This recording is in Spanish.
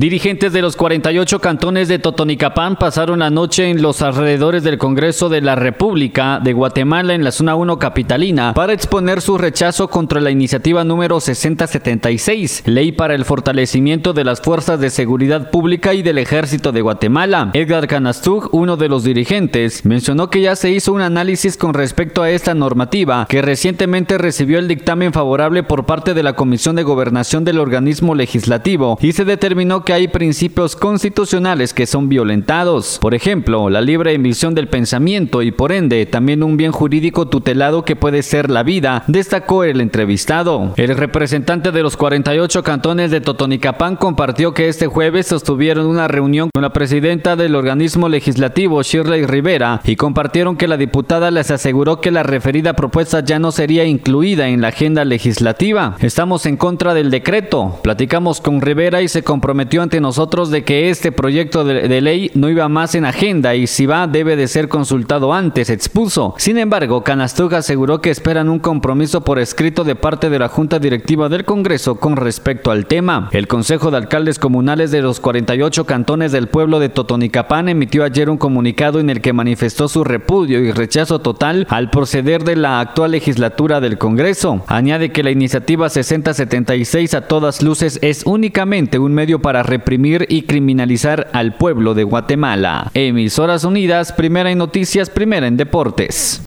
Dirigentes de los 48 cantones de Totonicapán pasaron la noche en los alrededores del Congreso de la República de Guatemala en la zona 1 capitalina para exponer su rechazo contra la iniciativa número 6076, Ley para el fortalecimiento de las fuerzas de seguridad pública y del Ejército de Guatemala. Edgar Canastug, uno de los dirigentes, mencionó que ya se hizo un análisis con respecto a esta normativa, que recientemente recibió el dictamen favorable por parte de la Comisión de Gobernación del organismo legislativo y se determinó que hay principios constitucionales que son violentados. Por ejemplo, la libre emisión del pensamiento y por ende también un bien jurídico tutelado que puede ser la vida, destacó el entrevistado. El representante de los 48 cantones de Totonicapán compartió que este jueves sostuvieron una reunión con la presidenta del organismo legislativo, Shirley Rivera, y compartieron que la diputada les aseguró que la referida propuesta ya no sería incluida en la agenda legislativa. Estamos en contra del decreto. Platicamos con Rivera y se comprometió ante nosotros de que este proyecto de, ley no iba más en agenda y si va debe de ser consultado antes, expuso. Sin embargo, Canastuga aseguró que esperan un compromiso por escrito de parte de la Junta Directiva del Congreso con respecto al tema. El Consejo de Alcaldes Comunales de los 48 cantones del pueblo de Totonicapán emitió ayer un comunicado en el que manifestó su repudio y rechazo total al proceder de la actual legislatura del Congreso. Añade que la iniciativa 6076 a todas luces es únicamente un medio reprimir y criminalizar al pueblo de Guatemala. Emisoras Unidas, primera en noticias, primera en deportes.